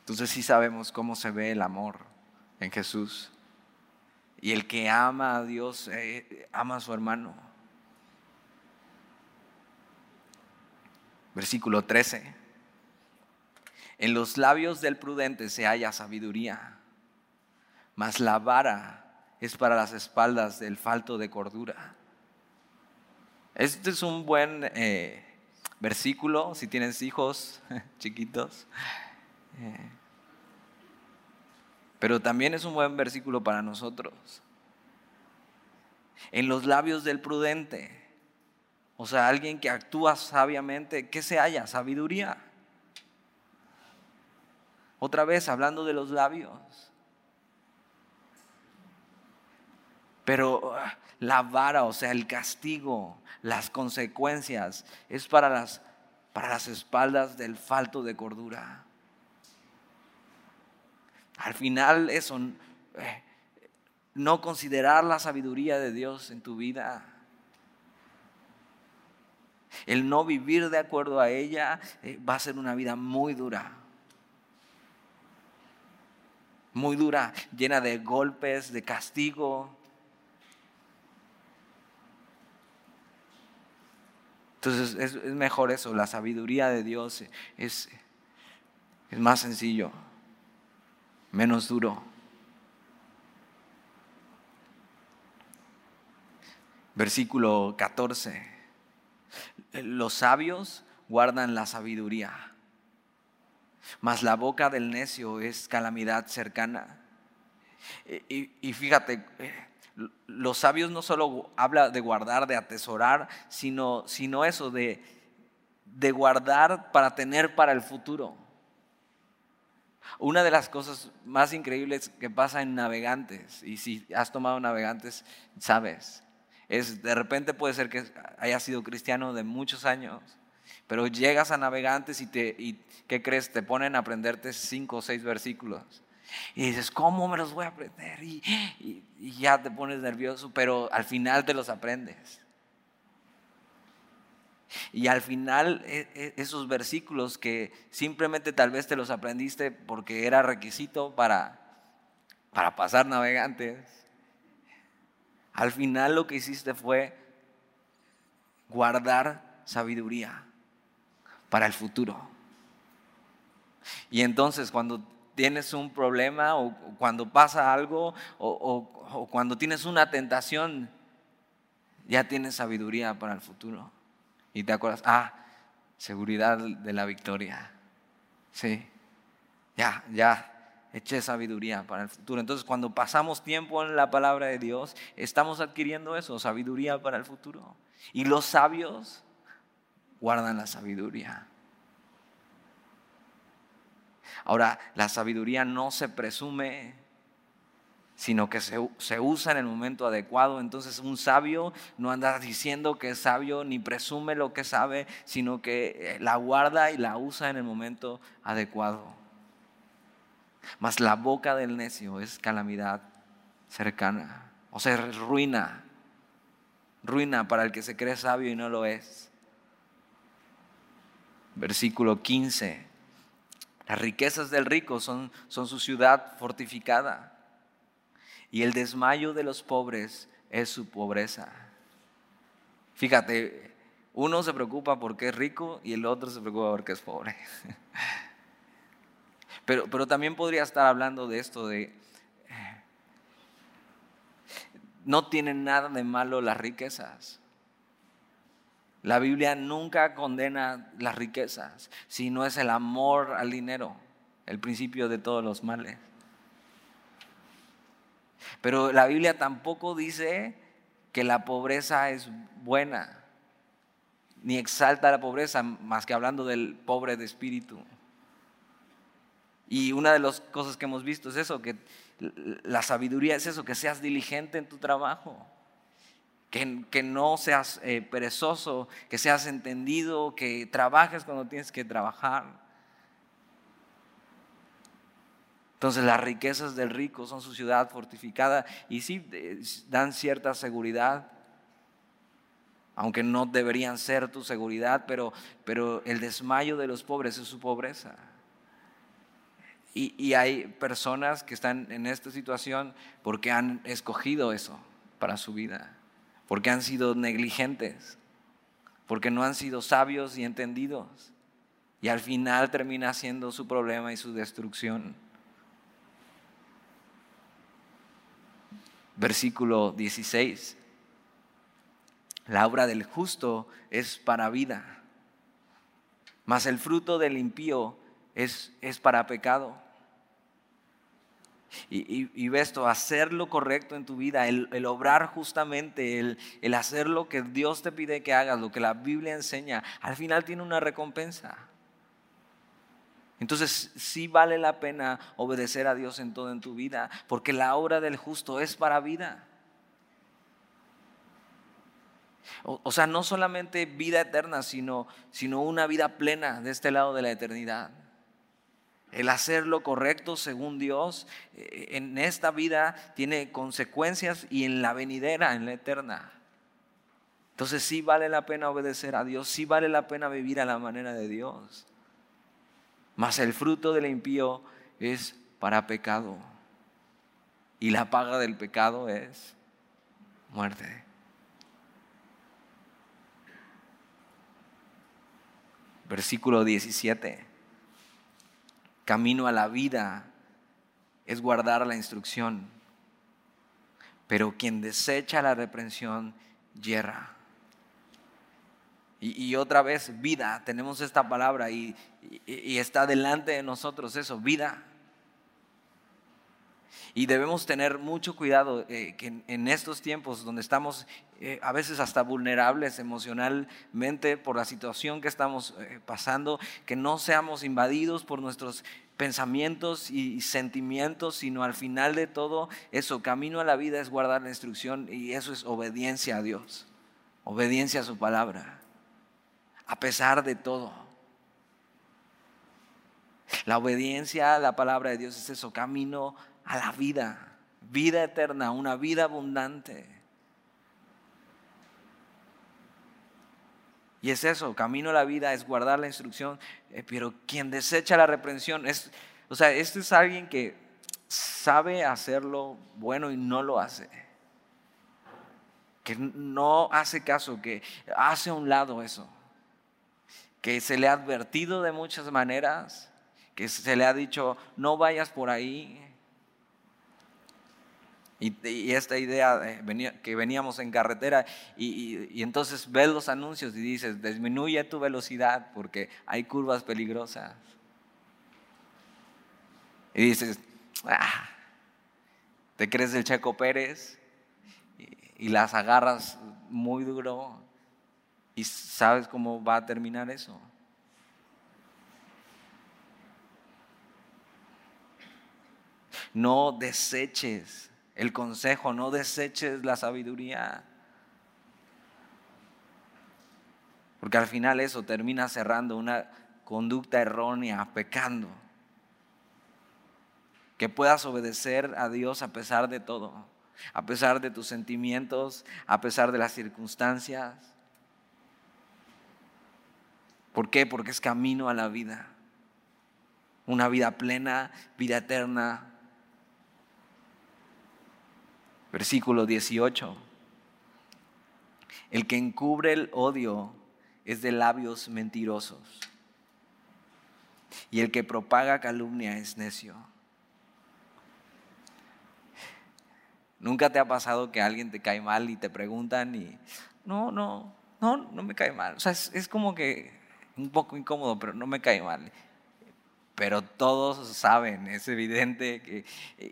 [SPEAKER 1] Entonces sí sabemos cómo se ve el amor en Jesús. Y el que ama a Dios, eh, ama a su hermano. Versículo 13. En los labios del prudente se halla sabiduría mas la vara es para las espaldas del falto de cordura. Este es un buen eh, versículo si tienes hijos chiquitos. Eh, pero también es un buen versículo para nosotros. En los labios del prudente, o sea, alguien que actúa sabiamente, ¿qué se halla? Sabiduría. Otra vez, hablando de los labios. Pero ah, la vara, o sea, el castigo, las consecuencias, es para las, para las espaldas del falto de cordura. Al final eso, eh, no considerar la sabiduría de Dios en tu vida, el no vivir de acuerdo a ella eh, va a ser una vida muy dura. Muy dura, llena de golpes, de castigo, Entonces es, mejor eso, la sabiduría de Dios es, es más sencillo, menos duro. Versículo 14. Los sabios guardan la sabiduría, mas la boca del necio es calamidad cercana. Y, y fíjate, eh, los sabios no solo habla de guardar, de atesorar, sino, sino eso, de, de guardar para tener para el futuro. Una de las cosas más increíbles que pasa en navegantes, y si has tomado navegantes, sabes, es de repente puede ser que hayas sido cristiano de muchos años, pero llegas a navegantes y, te, y ¿qué crees? Te ponen a aprenderte cinco o seis versículos. Y dices, ¿cómo me los voy a aprender? Y, ya te pones nervioso, pero al final te los aprendes. Y al final e, e, esos versículos que simplemente tal vez te los aprendiste porque era requisito para, para pasar navegantes, al final lo que hiciste fue guardar sabiduría para el futuro. Y entonces cuando tienes un problema o cuando pasa algo o, cuando tienes una tentación, ya tienes sabiduría para el futuro. Y te acuerdas, ah, seguridad de la victoria. Sí, ya, ya, eché sabiduría para el futuro. Entonces, cuando pasamos tiempo en la palabra de Dios, estamos adquiriendo eso, sabiduría para el futuro. Y los sabios guardan la sabiduría. Ahora, la sabiduría no se presume, sino que se, usa en el momento adecuado. Entonces un sabio no anda diciendo que es sabio ni presume lo que sabe, sino que eh, la guarda y la usa en el momento adecuado. Mas la boca del necio es calamidad cercana, o sea, ruina, ruina para el que se cree sabio y no lo es. Versículo 15. Las riquezas del rico son, son su ciudad fortificada y el desmayo de los pobres es su pobreza. Fíjate, uno se preocupa porque es rico y el otro se preocupa porque es pobre. Pero, pero también podría estar hablando de esto de, no tienen nada de malo las riquezas. La Biblia nunca condena las riquezas, sino es el amor al dinero, el principio de todos los males. Pero la Biblia tampoco dice que la pobreza es buena, ni exalta la pobreza, más que hablando del pobre de espíritu. Y una de las cosas que hemos visto es eso, que la sabiduría es eso, que seas diligente en tu trabajo que, no seas eh, perezoso, que seas entendido, que trabajes cuando tienes que trabajar. Entonces las riquezas del rico son su ciudad fortificada y sí dan cierta seguridad, aunque no deberían ser tu seguridad, pero, pero el desmayo de los pobres es su pobreza. y hay personas que están en esta situación porque han escogido eso para su vida porque han sido negligentes, porque no han sido sabios y entendidos. Y al final termina siendo su problema y su destrucción. Versículo 16. La obra del justo es para vida, mas el fruto del impío es, es para pecado. Y, ves esto, hacer lo correcto en tu vida, el, obrar justamente, el, hacer lo que Dios te pide que hagas, lo que la Biblia enseña, al final tiene una recompensa. Entonces sí vale la pena obedecer a Dios en todo en tu vida, porque la obra del justo es para vida. O, sea, no solamente vida eterna, sino, sino una vida plena de este lado de la eternidad el hacer lo correcto según Dios eh, en esta vida tiene consecuencias y en la venidera, en la eterna. Entonces sí vale la pena obedecer a Dios, sí vale la pena vivir a la manera de Dios. Mas el fruto del impío es para pecado. Y la paga del pecado es muerte. Versículo 17 camino a la vida es guardar la instrucción, pero quien desecha la reprensión yerra. Y, otra vez, vida, tenemos esta palabra y, está delante de nosotros eso, vida. Y debemos tener mucho cuidado eh, que en, estos tiempos donde estamos eh, a veces hasta vulnerables emocionalmente por la situación que estamos eh, pasando, que no seamos invadidos por nuestros pensamientos y sentimientos, sino al final de todo eso, camino a la vida es guardar la instrucción y eso es obediencia a Dios, obediencia a su palabra, a pesar de todo. La obediencia a la palabra de Dios es eso, camino a la vida, vida eterna, una vida abundante. Y es eso, camino a la vida es guardar la instrucción, eh, pero quien desecha la reprensión es, o sea, este es alguien que sabe hacerlo bueno y no lo hace. Que no hace caso, que hace a un lado eso. Que se le ha advertido de muchas maneras, que se le ha dicho, no vayas por ahí. Y, esta idea que veníamos en carretera y, entonces ves los anuncios y dices, disminuye tu velocidad porque hay curvas peligrosas. Y dices, ah, te crees el Checo Pérez y las agarras muy duro y sabes cómo va a terminar eso. No deseches el consejo, no deseches la sabiduría. Porque al final eso termina cerrando una conducta errónea, pecando. Que puedas obedecer a Dios a pesar de todo, a pesar de tus sentimientos, a pesar de las circunstancias. ¿Por qué? Porque es camino a la vida. Una vida plena, vida eterna, Versículo 18. El que encubre el odio es de labios mentirosos. Y el que propaga calumnia es necio. ¿Nunca te ha pasado que alguien te cae mal y te preguntan y no, no, no, no me cae mal? O sea, es, es como que un poco incómodo, pero no me cae mal pero todos saben, es evidente que,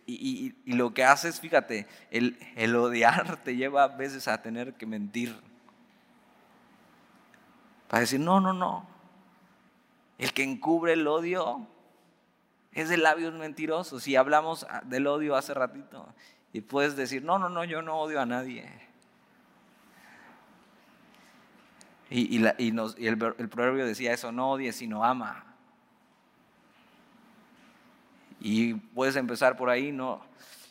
[SPEAKER 1] y, lo que haces, fíjate, el, el, odiar te lleva a veces a tener que mentir. Para decir, no, no, no. El que encubre el odio es de labios mentirosos. Y hablamos del odio hace ratito. Y puedes decir, no, no, no, yo no odio a nadie. Y, y el, el proverbio decía eso, no odies, sino ama. Y puedes empezar por ahí, no,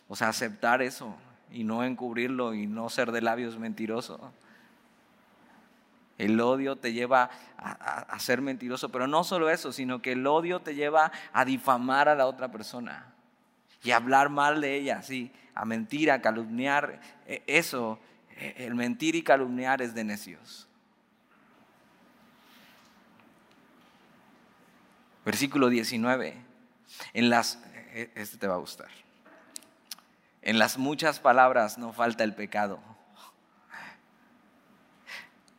[SPEAKER 1] o sea, aceptar eso y no encubrirlo y no ser de labios mentirosos. El odio te lleva a, ser mentiroso, pero no solo eso, sino que el odio te lleva a difamar a la otra persona y a hablar mal de ella, sí, a mentir, a calumniar. E, eso, e, el mentir y calumniar es de necios. Versículo 19. En las, e, este te va a gustar. En las muchas palabras no falta el pecado,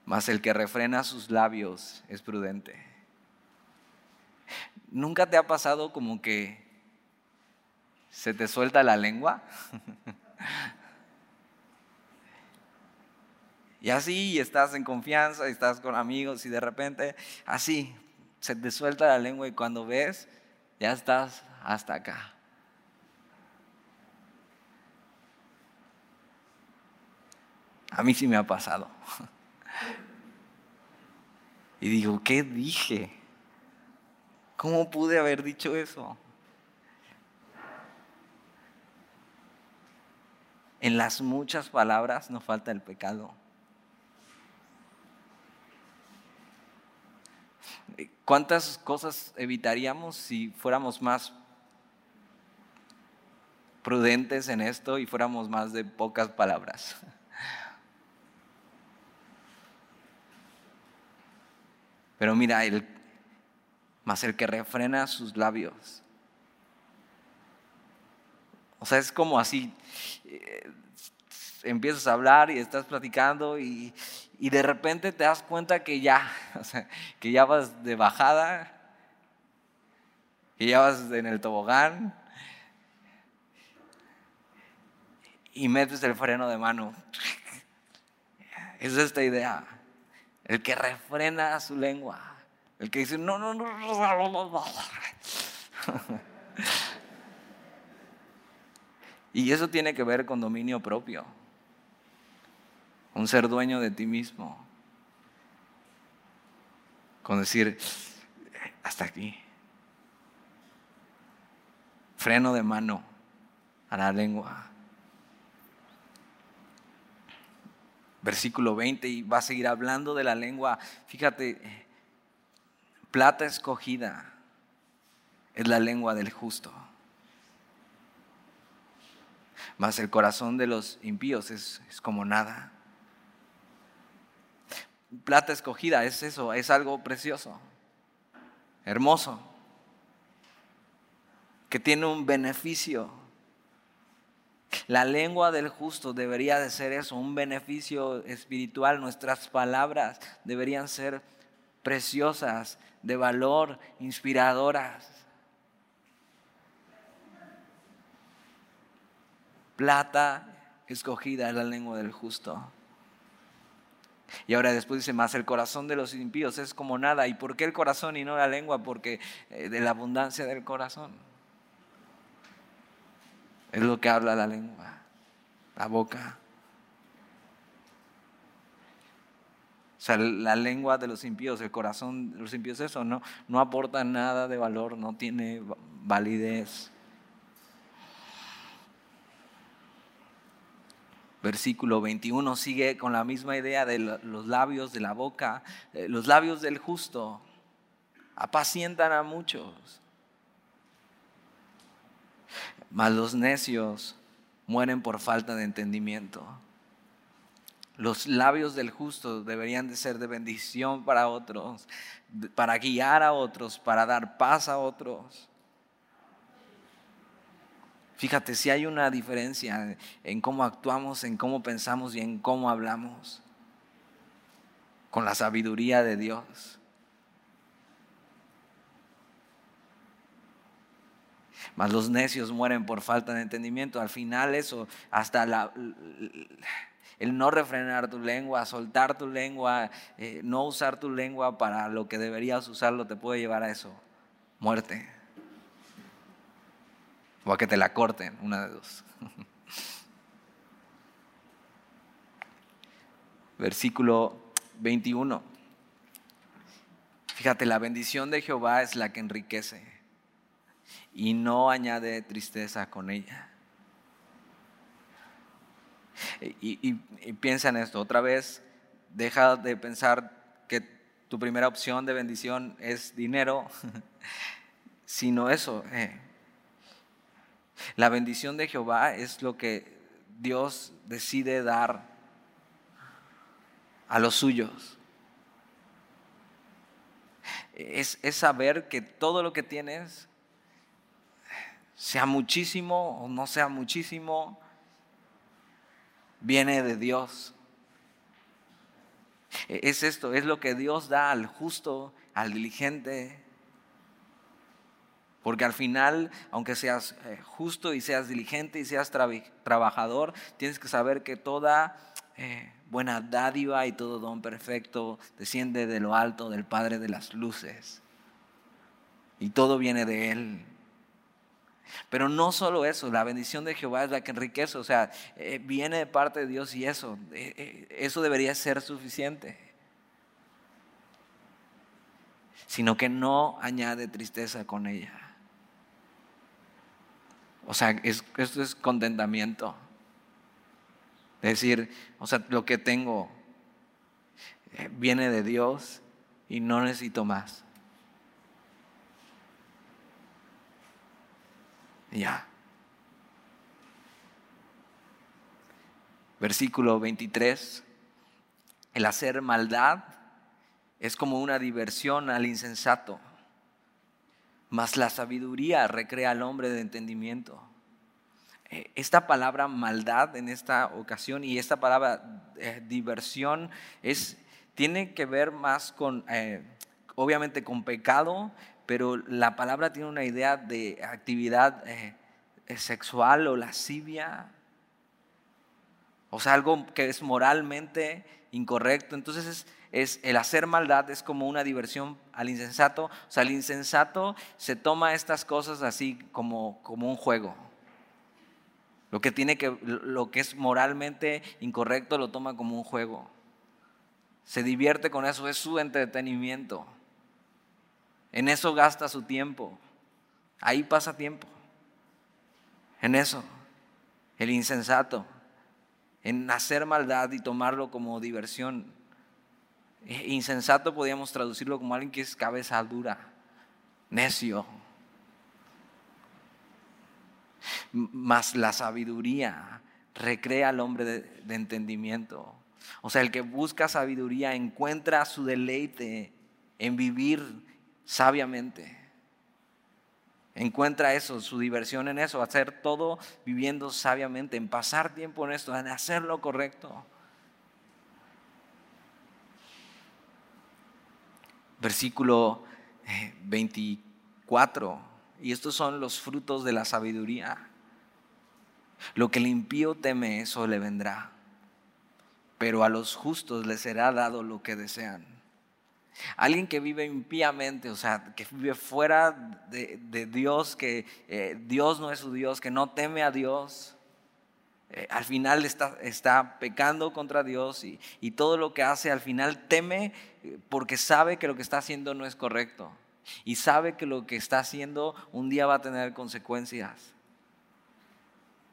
[SPEAKER 1] mas el que refrena sus labios es prudente. ¿Nunca te ha pasado como que se te suelta la lengua? y así estás en confianza, y estás con amigos y de repente así se te suelta la lengua y cuando ves ya estás hasta acá. A mí sí me ha pasado. Y digo, ¿qué dije? ¿Cómo pude haber dicho eso? En las muchas palabras no falta el pecado. ¿Cuántas cosas evitaríamos si fuéramos más prudentes en esto y fuéramos más de pocas palabras? Pero mira, el, más el que refrena sus labios. O sea, es como así, eh, empiezas a hablar y estás platicando y, y de repente te das cuenta que ya, o sea, que ya vas de bajada, que ya vas en el tobogán y metes el freno de mano. Es esta idea. El que refrena su lengua. El que dice, no, no, no, no, no. Y eso tiene que ver con dominio propio un ser dueño de ti mismo. Con decir, hasta aquí. Freno de mano a la lengua. Versículo 20, y va a seguir hablando de la lengua. Fíjate, plata escogida es la lengua del justo. Mas el corazón de los impíos es, es como nada plata escogida, es eso, es algo precioso, hermoso. que tiene un beneficio. La lengua del justo debería de ser eso, un beneficio espiritual. Nuestras palabras deberían ser preciosas, de valor, inspiradoras. Plata escogida es la lengua del justo. Y ahora después dice más, el corazón de los impíos es como nada. ¿Y por qué el corazón y no la lengua? Porque eh, de la abundancia del corazón. Es lo que habla la lengua, la boca. O sea, la lengua de los impíos, el corazón de los impíos, eso no, no aporta nada de valor, no tiene validez. Versículo 21 sigue con la misma idea de los labios de la boca. Eh, los labios del justo apacientan a muchos. Mas los necios mueren por falta de entendimiento. Los labios del justo deberían de ser de bendición para otros, para guiar a otros, para dar paz a otros. Fíjate, si hay una diferencia en cómo actuamos, en cómo pensamos y en cómo hablamos con la sabiduría de Dios. Mas los necios mueren por falta de entendimiento. Al final eso, hasta el no refrenar tu lengua, soltar tu lengua, eh, no usar tu lengua para lo que deberías usarlo, te puede llevar a eso, muerte. O a que te la corten, una de dos. Versículo 21. Fíjate, la bendición de Jehová es la que enriquece y no añade tristeza con ella. Y, piensa en esto, otra vez, deja de pensar que tu primera opción de bendición es dinero, sino eso. Eh. La bendición de Jehová es lo que Dios decide dar a los suyos. Es, es, saber que todo lo que tienes, sea muchísimo o no sea muchísimo, viene de Dios. E, es esto, es lo que Dios da al justo, al diligente. Porque al final, aunque seas eh, justo y seas diligente y seas trabajador, tienes que saber que toda eh, buena dádiva y todo don perfecto desciende de lo alto del Padre de las Luces. Y todo viene de Él. Pero no solo eso, la bendición de Jehová es la que enriquece, o sea, eh, viene de parte de Dios y eso, eso debería ser suficiente. Sino que no añade tristeza con ella. O sea, esto es contentamiento. Es decir, o sea, lo que tengo viene de Dios y no necesito más. Ya. Versículo 23. El hacer maldad es como una diversión al insensato, mas la sabiduría recrea al hombre de entendimiento. Eh, esta palabra maldad en esta ocasión y esta palabra eh, diversión es, tiene que ver más con, eh, obviamente, con pecado, pero la palabra tiene una idea de actividad sexual o lascivia, o sea, algo que es moralmente incorrecto. Entonces es, es, el hacer maldad es como una diversión al insensato. O sea, el insensato se toma estas cosas así como, como un juego. Lo que, tiene que, lo que es moralmente incorrecto lo toma como un juego. Se divierte con eso, es su entretenimiento. En eso gasta su tiempo. Ahí pasa tiempo. En eso. El insensato. En hacer maldad y tomarlo como diversión. E, insensato podríamos traducirlo como alguien que es cabeza dura, necio. Mas la sabiduría recrea al hombre de, de entendimiento. O sea, el que busca sabiduría encuentra su deleite en vivir sabiamente. Encuentra eso, su diversión en eso, hacer todo viviendo sabiamente, en pasar tiempo en esto, en hacer lo correcto. Versículo 24. Eh, y estos son los frutos de la sabiduría. Lo que el impío teme, eso le vendrá. Pero a los justos les será dado lo que desean. Alguien que vive impíamente, o sea, que vive fuera de, Dios, que eh, Dios no es su Dios, que no teme a Dios, eh, al final está, está, pecando contra Dios y, y, todo lo que hace al final teme eh, porque sabe que lo que está haciendo no es correcto y sabe que lo que está haciendo un día va a tener consecuencias.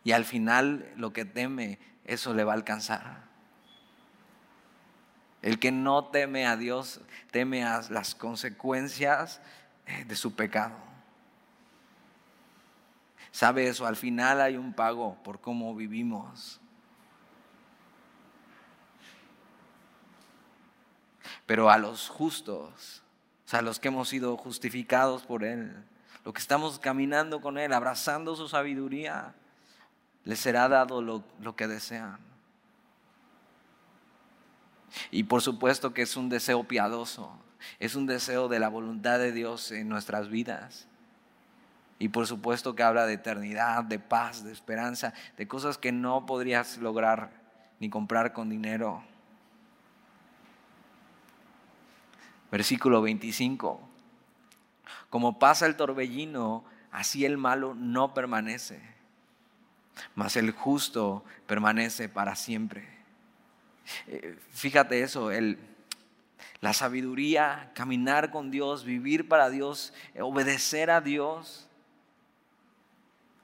[SPEAKER 1] Y al final lo que teme, eso le va a alcanzar. El que no teme a Dios, teme a las consecuencias eh, de su pecado. ¿Sabe eso? Al final hay un pago por cómo vivimos. Pero a los justos, o sea, a los que hemos sido justificados por Él, los que estamos caminando con Él, abrazando su sabiduría, les será dado lo, lo que desean. Y por supuesto que es un deseo piadoso, es un deseo de la voluntad de Dios en nuestras vidas. Y por supuesto que habla de eternidad, de paz, de esperanza, de cosas que no podrías lograr ni comprar con dinero. Versículo 25. Como pasa el torbellino, así el malo no permanece, mas el justo permanece para siempre. Eh, fíjate eso, el, la sabiduría, caminar con Dios, vivir para Dios, eh, obedecer a Dios,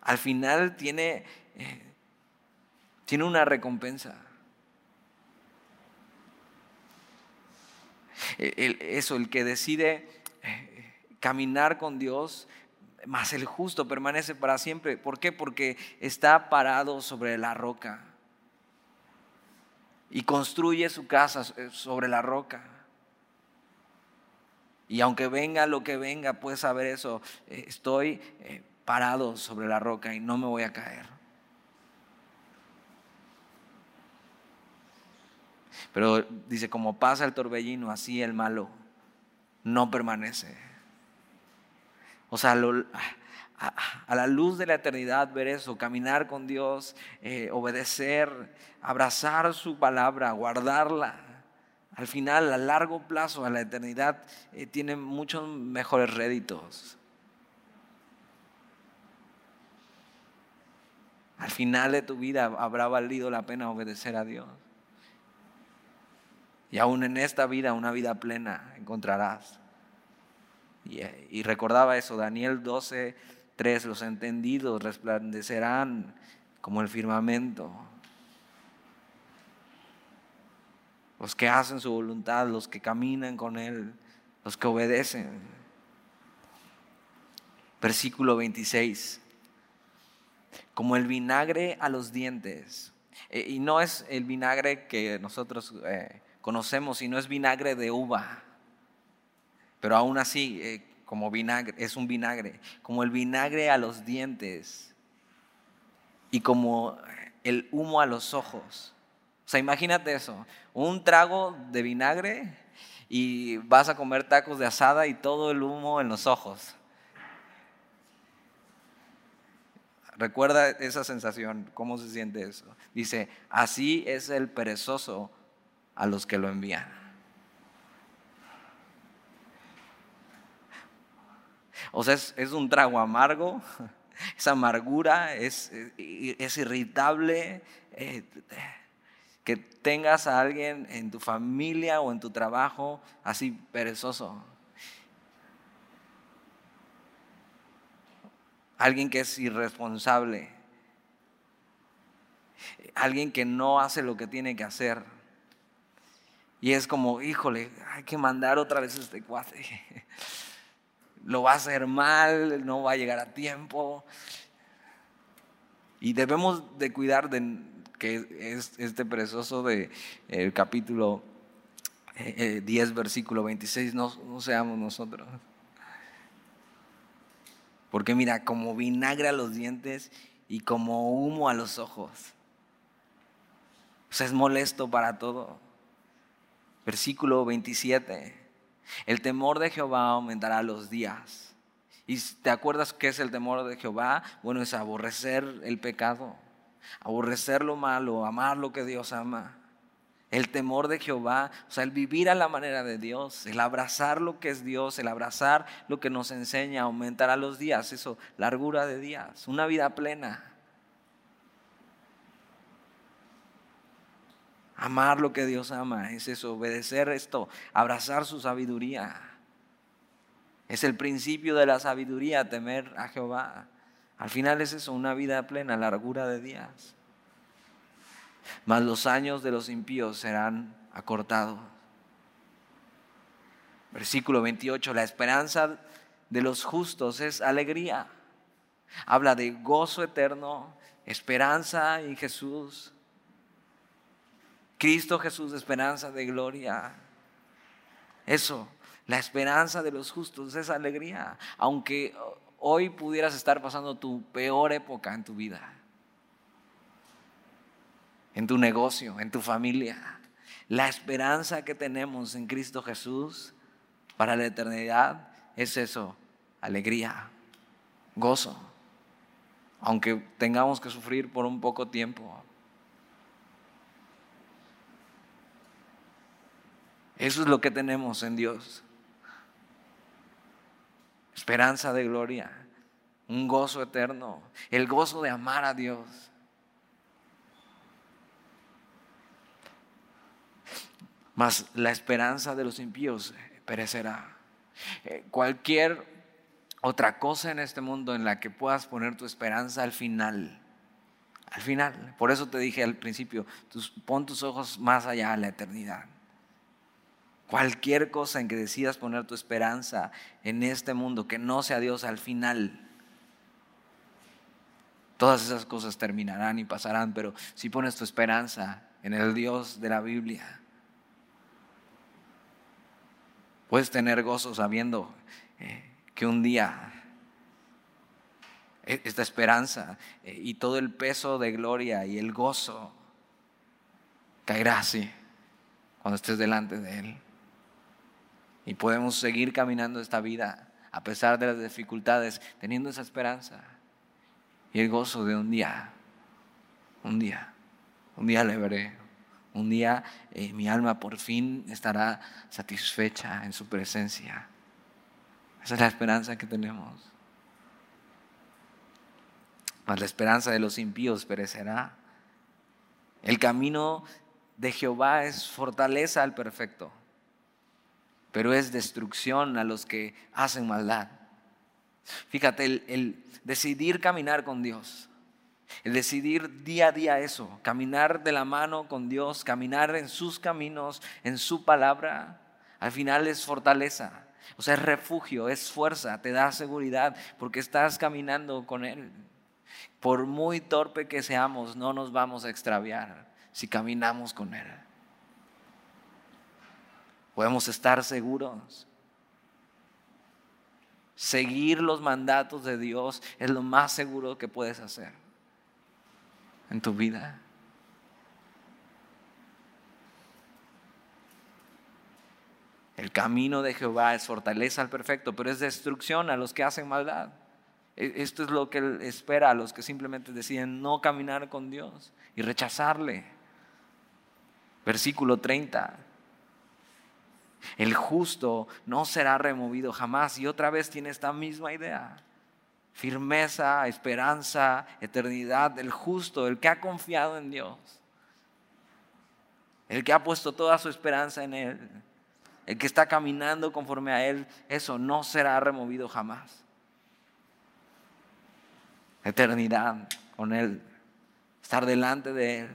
[SPEAKER 1] al final tiene, eh, tiene una recompensa. eso, el que decide caminar con Dios, más el justo permanece para siempre. ¿Por qué? Porque está parado sobre la roca y construye su casa eh, sobre la roca. Y aunque venga lo que venga, puedes saber eso. Eh, estoy eh, parado sobre la roca y no me voy a caer. Pero dice, como pasa el torbellino, así el malo no permanece. O sea, a, la luz de la eternidad ver eso, caminar con Dios, eh, obedecer, abrazar su palabra, guardarla. Al final, a largo plazo, a la eternidad, eh, tiene muchos mejores réditos. Al final de tu vida habrá valido la pena obedecer a Dios. Y aún en esta vida, una vida plena, encontrarás. Y, recordaba eso, Daniel 12, Tres, los entendidos resplandecerán como el firmamento. Los que hacen su voluntad, los que caminan con Él, los que obedecen. Versículo 26. Como el vinagre a los dientes. Eh, y no es el vinagre que nosotros eh, conocemos, sino es vinagre de uva. Pero aún así, eh, como vinagre, es un vinagre, como el vinagre a los dientes y como el humo a los ojos. O sea, imagínate eso, un trago de vinagre y vas a comer tacos de asada y todo el humo en los ojos. Recuerda esa sensación, cómo se siente eso. Dice, así es el perezoso a los que lo envían. O sea, es, un trago amargo, esa amargura es, es irritable. Eh, que tengas a alguien en tu familia o en tu trabajo así perezoso. Alguien que es irresponsable. Alguien que no hace lo que tiene que hacer. Y es como, híjole, hay que mandar otra vez este cuate. lo va a hacer mal, no va a llegar a tiempo. Y debemos de cuidar de que es este precioso de el capítulo 10, eh, versículo 26, no, no seamos nosotros. Porque mira, como vinagre a los dientes y como humo a los ojos. O sea, es molesto para todo. Versículo 27. El temor de Jehová aumentará los días. ¿Y te acuerdas qué es el temor de Jehová? Bueno, es aborrecer el pecado, aborrecer lo malo, amar lo que Dios ama. El temor de Jehová, o sea, el vivir a la manera de Dios, el abrazar lo que es Dios, el abrazar lo que nos enseña, aumentará los días, eso, largura de días, una vida plena. Amar lo que Dios ama, es eso, obedecer esto, abrazar su sabiduría. Es el principio de la sabiduría, temer a Jehová. Al final es eso, una vida plena, largura de días mas los años de los impíos serán acortados. Versículo 28, la esperanza de los justos es alegría. Habla de gozo eterno, esperanza en Jesús. Cristo Jesús, esperanza de gloria. Eso, la esperanza de los justos es alegría, aunque hoy pudieras estar pasando tu peor época en tu vida en tu negocio, en tu familia. La esperanza que tenemos en Cristo Jesús para la eternidad es eso, alegría, gozo, aunque tengamos que sufrir por un poco tiempo. Eso es lo que tenemos en Dios. Esperanza de gloria, un gozo eterno, el gozo de amar a Dios mas la esperanza de los impíos perecerá. Eh, cualquier otra cosa en este mundo en la que puedas poner tu esperanza al final, al final, por eso te dije al principio, pon tus ojos más allá a la eternidad. Cualquier cosa en que decidas poner tu esperanza en este mundo que no sea Dios al final, todas esas cosas terminarán y pasarán, pero si pones tu esperanza en el Dios de la Biblia, Puedes tener gozo sabiendo eh, que un día e, esta esperanza eh, y todo el peso de gloria y el gozo caerá así cuando estés delante de Él. Y podemos seguir caminando esta vida a pesar de las dificultades, teniendo esa esperanza y el gozo de un día, un día, un día le veré, un día eh, mi alma por fin estará satisfecha en su presencia. Esa es la esperanza que tenemos. Mas la esperanza de los impíos perecerá. El camino de Jehová es fortaleza al perfecto, pero es destrucción a los que hacen maldad. Fíjate, el decidir caminar con Dios el decidir día a día eso, caminar de la mano con Dios, caminar en sus caminos, en su palabra, al final es fortaleza. O sea, es refugio, es fuerza, te da seguridad porque estás caminando con Él. Por muy torpe que seamos, no nos vamos a extraviar si caminamos con Él. Podemos estar seguros. Seguir los mandatos de Dios es lo más seguro que puedes hacer en tu vida? El camino de Jehová es fortaleza al perfecto, pero es destrucción a los que hacen maldad. E, esto es lo que Él espera a los que simplemente deciden no caminar con Dios y rechazarle. Versículo 30. El justo no será removido jamás. Y otra vez tiene esta misma idea firmeza, esperanza, eternidad, el justo, el que ha confiado en Dios, el que ha puesto toda su esperanza en Él, el que está caminando conforme a Él, eso no será removido jamás. Eternidad con Él, estar delante de Él.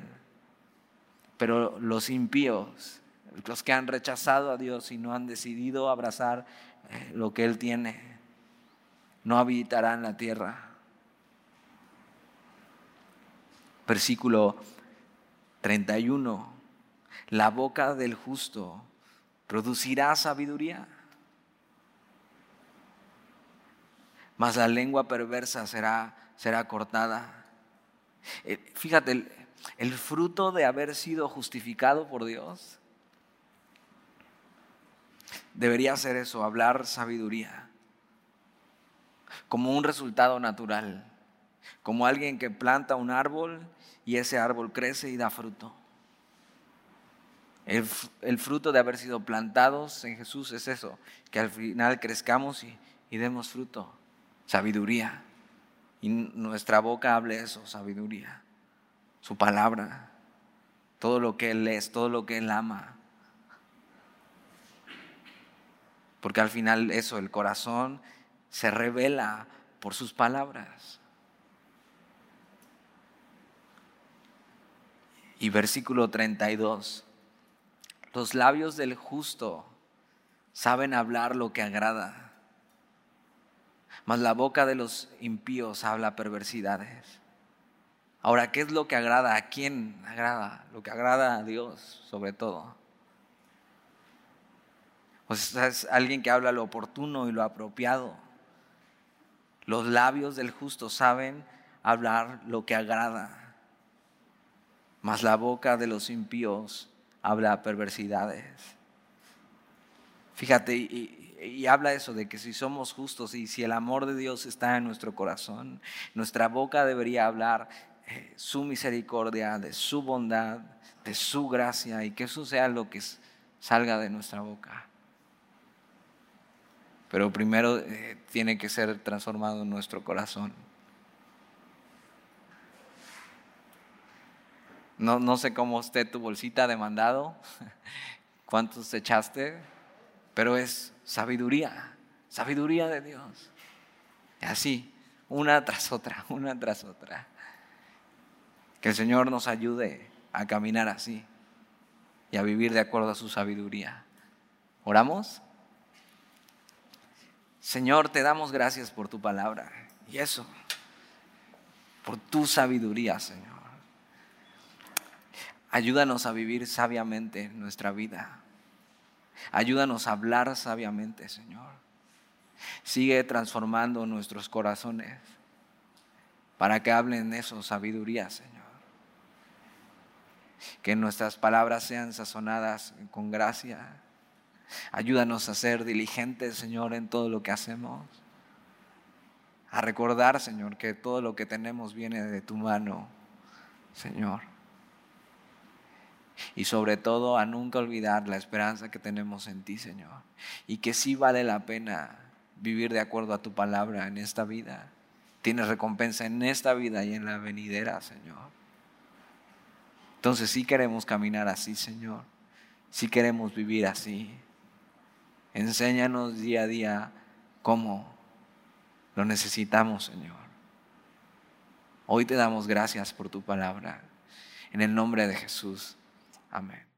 [SPEAKER 1] Pero los impíos, los que han rechazado a Dios y no han decidido abrazar eh, lo que Él tiene, no habitarán la tierra. Versículo 31. La boca del justo producirá sabiduría, mas la lengua perversa será, será cortada. Eh, fíjate, el, el fruto de haber sido justificado por Dios debería ser eso, hablar sabiduría, como un resultado natural, como alguien que planta un árbol y ese árbol crece y da fruto. El, fruto de haber sido plantados en Jesús es eso, que al final crezcamos y, y demos fruto, sabiduría. Y nuestra boca hable eso, sabiduría, su palabra, todo lo que Él es, todo lo que Él ama. Porque al final eso, el corazón se revela por sus palabras. Y versículo 32, los labios del justo saben hablar lo que agrada, mas la boca de los impíos habla perversidades. Ahora, ¿qué es lo que agrada? ¿A quién agrada? Lo que agrada a Dios, sobre todo. Pues es alguien que habla lo oportuno y lo apropiado. Los labios del justo saben hablar lo que agrada, mas la boca de los impíos habla perversidades. Fíjate, y, habla eso de que si somos justos y si el amor de Dios está en nuestro corazón, nuestra boca debería hablar eh, su misericordia, de su bondad, de su gracia y que eso sea lo que salga de nuestra boca. Pero primero eh, tiene que ser transformado nuestro corazón. No, no sé cómo esté tu bolsita de mandado, cuántos echaste, pero es sabiduría, sabiduría de Dios. Así, una tras otra, una tras otra. Que el Señor nos ayude a caminar así y a vivir de acuerdo a su sabiduría. ¿Oramos? Señor, te damos gracias por tu palabra y eso, por tu sabiduría, Señor. Ayúdanos a vivir sabiamente nuestra vida. Ayúdanos a hablar sabiamente, Señor. Sigue transformando nuestros corazones para que hablen eso, sabiduría, Señor. Que nuestras palabras sean sazonadas con gracia Ayúdanos a ser diligentes, Señor, en todo lo que hacemos. A recordar, Señor, que todo lo que tenemos viene de tu mano, Señor. Y sobre todo a nunca olvidar la esperanza que tenemos en ti, Señor. Y que sí vale la pena vivir de acuerdo a tu palabra en esta vida. Tienes recompensa en esta vida y en la venidera, Señor. Entonces sí queremos caminar así, Señor. Sí queremos vivir así. Enséñanos día a día cómo lo necesitamos, Señor. Hoy te damos gracias por tu palabra. En el nombre de Jesús. Amén.